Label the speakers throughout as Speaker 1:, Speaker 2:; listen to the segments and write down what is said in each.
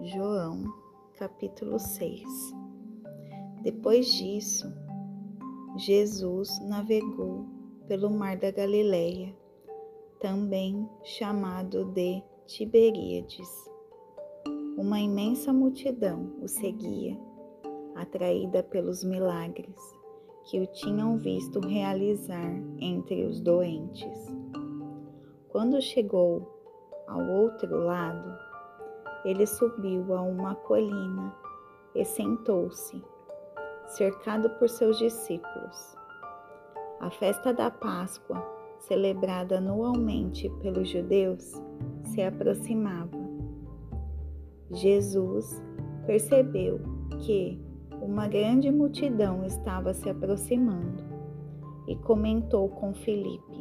Speaker 1: João, capítulo 6 Depois disso, Jesus navegou pelo mar da Galileia, também chamado de Tiberíades. Uma imensa multidão o seguia, atraída pelos milagres que o tinham visto realizar entre os doentes. Quando chegou ao outro lado, ele subiu a uma colina e sentou-se, cercado por seus discípulos. A festa da Páscoa, celebrada anualmente pelos judeus, se aproximava. Jesus percebeu que uma grande multidão estava se aproximando e comentou com Filipe: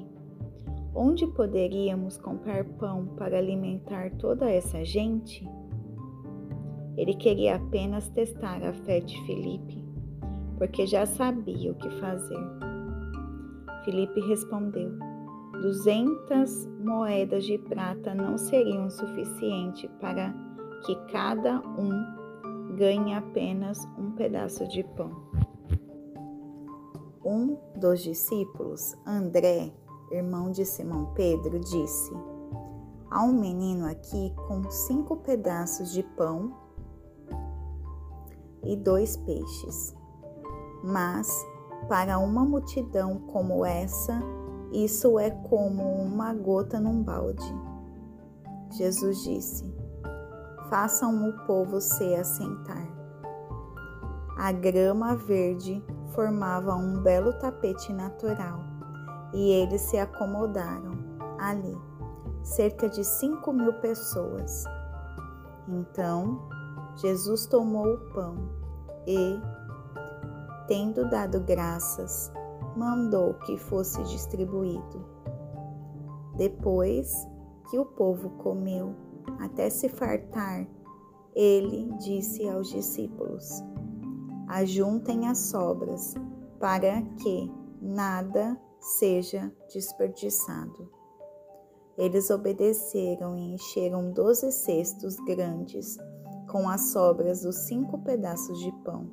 Speaker 1: Onde poderíamos comprar pão para alimentar toda essa gente? Ele queria apenas testar a fé de Filipe, porque já sabia o que fazer. Filipe respondeu: Duzentas moedas de prata não seriam suficiente para que cada um ganhe apenas um pedaço de pão. Um dos discípulos, André, irmão de Simão Pedro, disse: Há um menino aqui com cinco pedaços de pão e dois peixes. Mas para uma multidão como essa, isso é como uma gota num balde. Jesus disse: Façam o povo se assentar. A grama verde formava um belo tapete natural e eles se acomodaram ali, cerca de cinco mil pessoas. Então Jesus tomou o pão e, tendo dado graças, mandou que fosse distribuído. Depois que o povo comeu até se fartar, ele disse aos discípulos: Ajuntem as sobras, para que nada seja desperdiçado. Eles obedeceram e encheram doze cestos grandes com as sobras dos cinco pedaços de pão.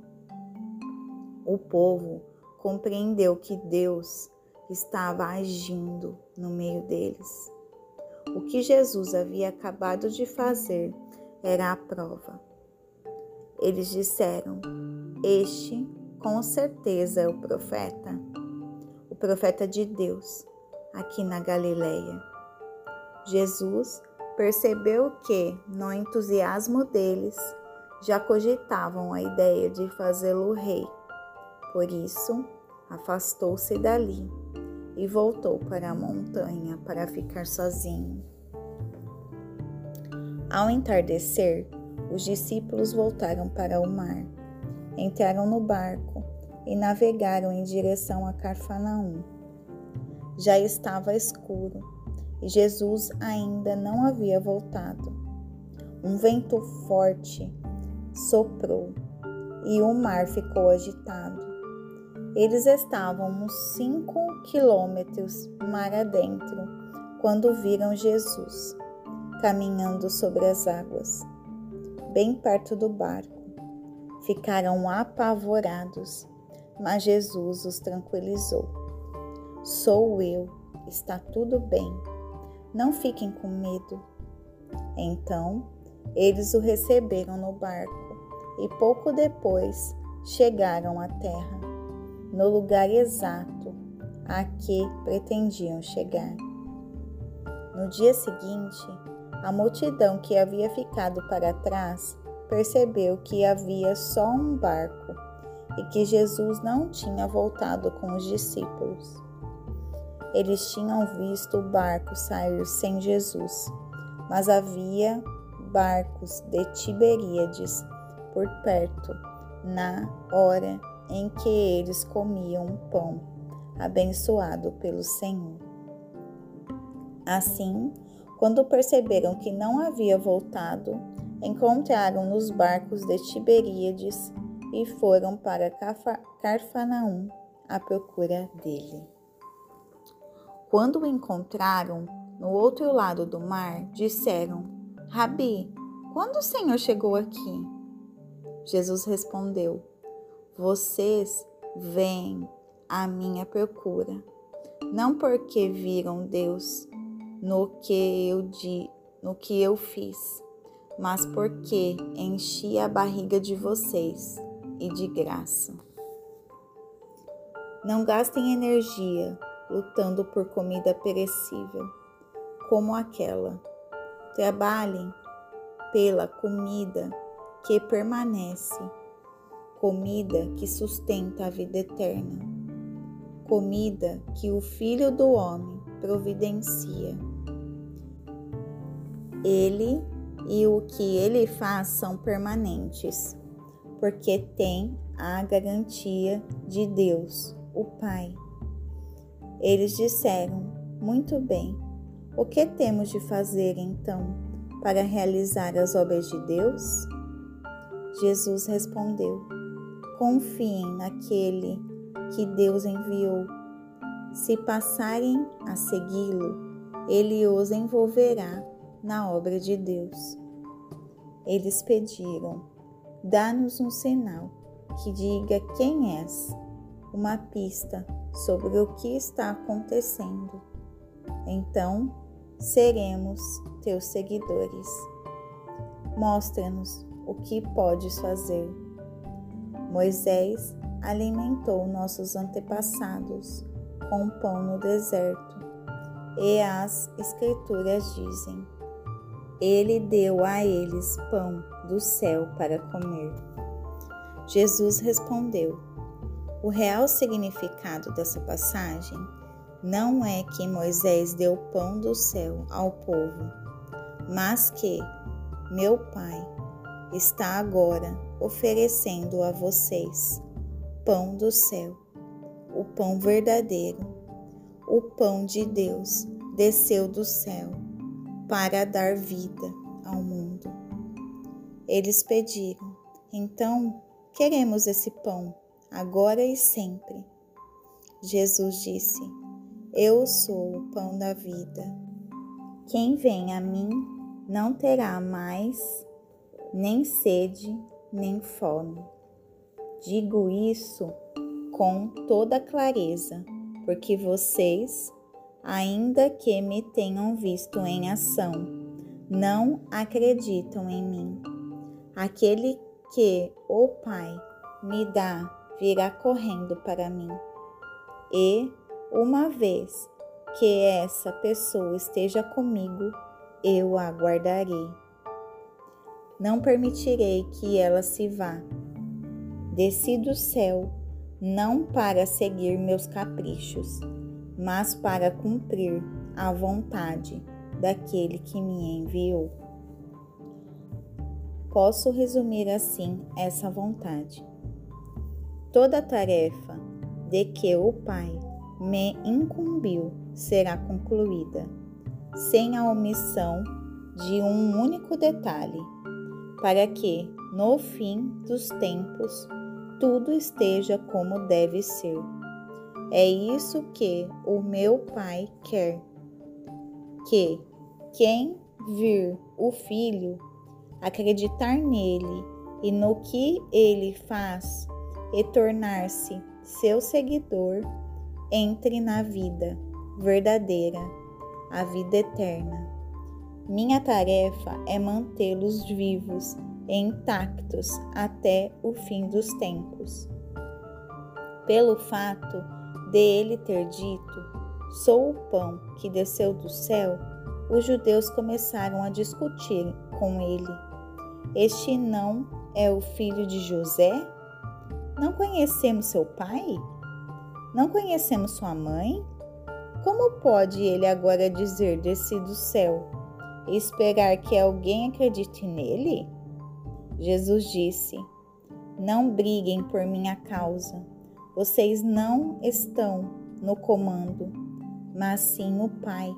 Speaker 1: O povo compreendeu que Deus estava agindo no meio deles. O que Jesus havia acabado de fazer era a prova. Eles disseram: Este com certeza é o profeta profeta de Deus aqui na Galileia. Jesus percebeu que, no entusiasmo deles, já cogitavam a ideia de fazê-lo rei. Por isso, afastou-se dali e voltou para a montanha para ficar sozinho. Ao entardecer, os discípulos voltaram para o mar, entraram no barco e navegaram em direção a Carfanaum. Já estava escuro e Jesus ainda não havia voltado. Um vento forte soprou e o mar ficou agitado. Eles estavam uns cinco quilômetros mar adentro quando viram Jesus caminhando sobre as águas, bem perto do barco. Ficaram apavorados mas Jesus os tranquilizou. Sou eu, está tudo bem, não fiquem com medo. Então eles o receberam no barco e pouco depois chegaram à terra, no lugar exato a que pretendiam chegar. No dia seguinte, a multidão que havia ficado para trás percebeu que havia só um barco e que Jesus não tinha voltado com os discípulos. Eles tinham visto o barco sair sem Jesus, mas havia barcos de Tiberíades por perto, na hora em que eles comiam um pão abençoado pelo Senhor. Assim, quando perceberam que não havia voltado, encontraram nos barcos de Tiberíades e foram para Carfanaum à procura dele. Quando o encontraram no outro lado do mar, disseram: Rabi, quando o Senhor chegou aqui? Jesus respondeu: Vocês vêm à minha procura, não porque viram Deus no que eu di, no que eu fiz, mas porque enchi a barriga de vocês e de graça. Não gastem energia lutando por comida perecível, como aquela. Trabalhem pela comida que permanece, comida que sustenta a vida eterna, comida que o Filho do Homem providencia. Ele e o que ele faz são permanentes, porque tem a garantia de Deus, o Pai. Eles disseram: Muito bem, o que temos de fazer então para realizar as obras de Deus? Jesus respondeu: Confiem naquele que Deus enviou. Se passarem a segui-lo, ele os envolverá na obra de Deus. Eles pediram: Dá-nos um sinal que diga quem és, uma pista sobre o que está acontecendo. Então seremos teus seguidores. Mostra-nos o que podes fazer. Moisés alimentou nossos antepassados com pão no deserto, e as Escrituras dizem: Ele deu a eles pão do céu para comer. Jesus respondeu: O real significado dessa passagem não é que Moisés deu pão do céu ao povo, mas que meu Pai está agora oferecendo a vocês pão do céu, o pão verdadeiro, o pão de Deus desceu do céu para dar vida ao mundo. Eles pediram, então queremos esse pão, agora e sempre. Jesus disse: Eu sou o pão da vida. Quem vem a mim não terá mais nem sede, nem fome. Digo isso com toda clareza, porque vocês, ainda que me tenham visto em ação, não acreditam em mim. Aquele que o Pai me dá virá correndo para mim. E, uma vez que essa pessoa esteja comigo, eu a guardarei não permitirei que ela se vá. Desci do céu não para seguir meus caprichos, mas para cumprir a vontade daquele que me enviou. Posso resumir assim essa vontade. Toda tarefa de que o Pai me incumbiu será concluída, sem a omissão de um único detalhe para que, no fim dos tempos, tudo esteja como deve ser. É isso que o meu Pai quer. Que quem vir o Filho, acreditar nele e no que ele faz e tornar-se seu seguidor, entre na vida verdadeira, a vida eterna. Minha tarefa é mantê-los vivos e intactos até o fim dos tempos. Pelo fato de ele ter dito: Sou o pão que desceu do céu, os judeus começaram a discutir com ele: Este não é o filho de José? Não conhecemos seu pai? Não conhecemos sua mãe? Como pode ele agora dizer desci do céu? e esperar que alguém acredite nele? Jesus disse: Não briguem por minha causa. Vocês não estão no comando, mas sim o Pai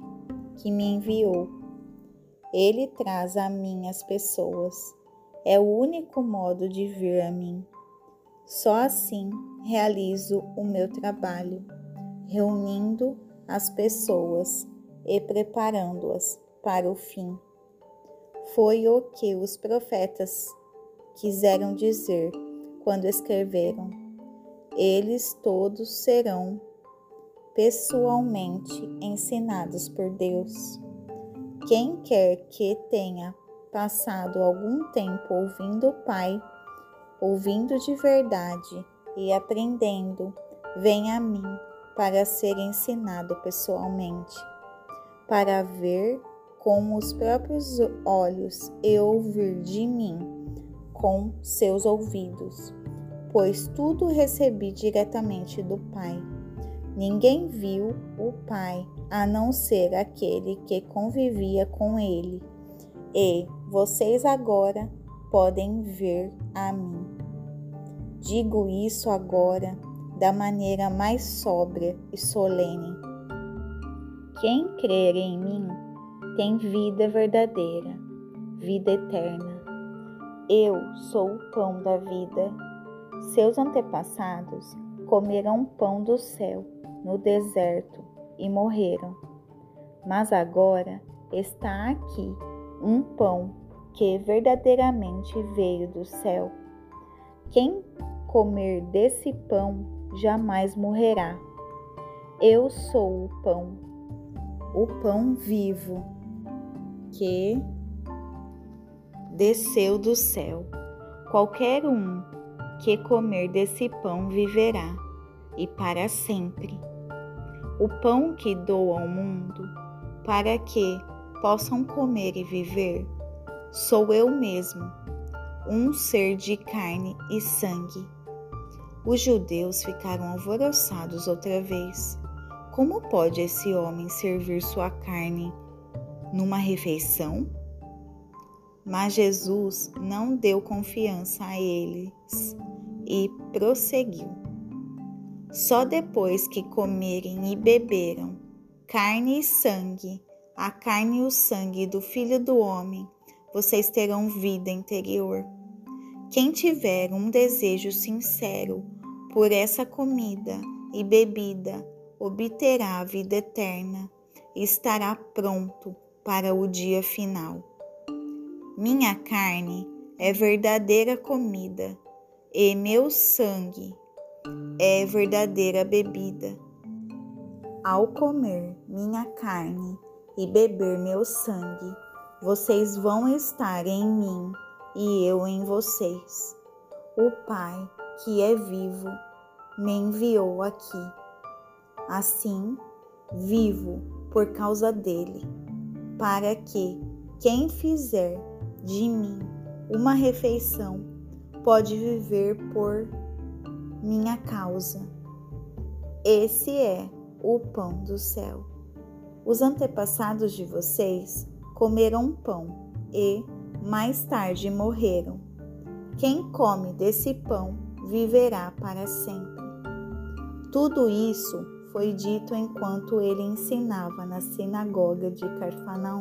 Speaker 1: que me enviou. Ele traz a mim as pessoas. É o único modo de vir a mim. Só assim realizo o meu trabalho, reunindo as pessoas e preparando-as para o fim. Foi o que os profetas quiseram dizer quando escreveram: Eles todos serão pessoalmente ensinados por Deus. Quem quer que tenha passado algum tempo ouvindo o Pai, ouvindo de verdade e aprendendo, vem a mim para ser ensinado pessoalmente, para ver com os próprios olhos e ouvir de mim com seus ouvidos, pois tudo recebi diretamente do Pai. Ninguém viu o Pai a não ser aquele que convivia com ele, e vocês agora podem ver a mim. Digo isso agora da maneira mais sóbria e solene. Quem crer em mim tem vida verdadeira, vida eterna. Eu sou o pão da vida. Seus antepassados comeram pão do céu no deserto e morreram. Mas agora está aqui um pão que verdadeiramente veio do céu. Quem comer desse pão jamais morrerá. Eu sou o pão, o pão vivo que desceu do céu. Qualquer um que comer desse pão viverá, e para sempre. O pão que dou ao mundo, para que possam comer e viver, sou eu mesmo, um ser de carne e sangue. Os judeus ficaram alvoroçados outra vez. Como pode esse homem servir sua carne numa refeição? Mas Jesus não deu confiança a eles e prosseguiu. Só depois que comerem e beberam carne e sangue, a carne e o sangue do Filho do Homem, vocês terão vida interior. Quem tiver um desejo sincero por essa comida e bebida, obterá a vida eterna e estará pronto para o dia final. Minha carne é verdadeira comida e meu sangue é verdadeira bebida. Ao comer minha carne e beber meu sangue, vocês vão estar em mim e eu em vocês. O Pai, que é vivo, me enviou aqui. Assim, vivo por causa dele, para que quem fizer de mim uma refeição pode viver por minha causa. Esse é o pão do céu. Os antepassados de vocês comeram pão e, mais tarde, morreram. Quem come desse pão viverá para sempre. Tudo isso foi dito enquanto ele ensinava na sinagoga de Carfanaum.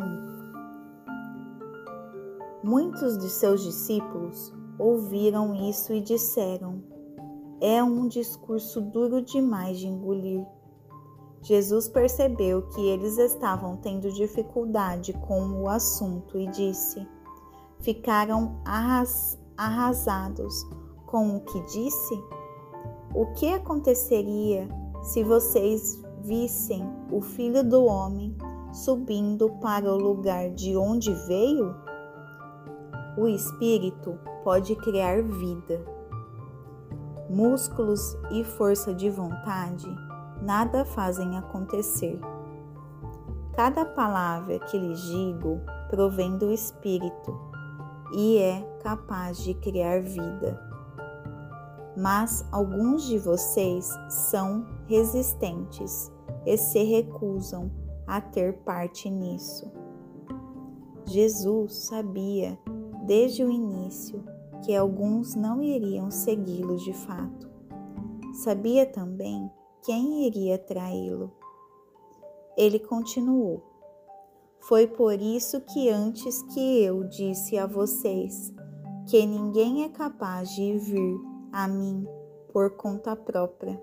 Speaker 1: Muitos de seus discípulos ouviram isso e disseram: É um discurso duro demais de engolir. Jesus percebeu que eles estavam tendo dificuldade com o assunto e disse: Ficaram arras arrasados com o que disse? O que aconteceria se vocês vissem o Filho do Homem subindo para o lugar de onde veio? O Espírito pode criar vida. Músculos e força de vontade nada fazem acontecer. Cada palavra que lhes digo provém do Espírito e é capaz de criar vida. Mas alguns de vocês são resistentes e se recusam a ter parte nisso. Jesus sabia desde o início que alguns não iriam segui-lo de fato. Sabia também quem iria traí-lo. Ele continuou: Foi por isso que antes que eu disse a vocês que ninguém é capaz de vir a mim por conta própria.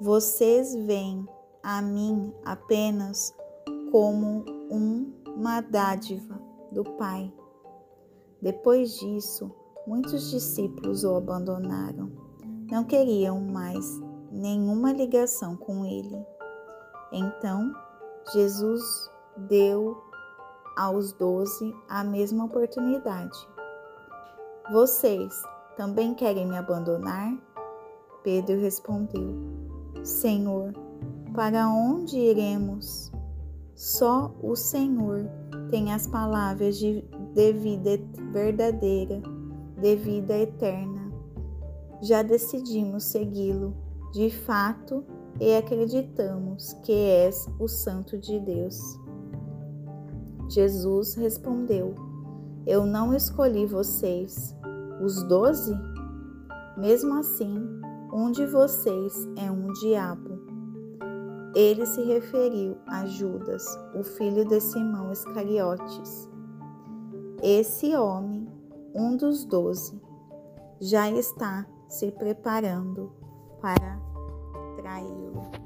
Speaker 1: Vocês veem a mim apenas como uma dádiva do Pai. Depois disso, muitos discípulos o abandonaram. Não queriam mais nenhuma ligação com ele. Então, Jesus deu aos doze a mesma oportunidade. Vocês também querem me abandonar? Pedro respondeu: Senhor, para onde iremos? Só o Senhor tem as palavras de, de vida verdadeira, de vida eterna. Já decidimos segui-lo de fato e acreditamos que és o Santo de Deus. Jesus respondeu: Eu não escolhi vocês, os doze? Mesmo assim, um de vocês é um diabo. Ele se referiu a Judas, o filho de Simão Iscariotes. Esse homem, um dos doze, já está se preparando para traí-lo.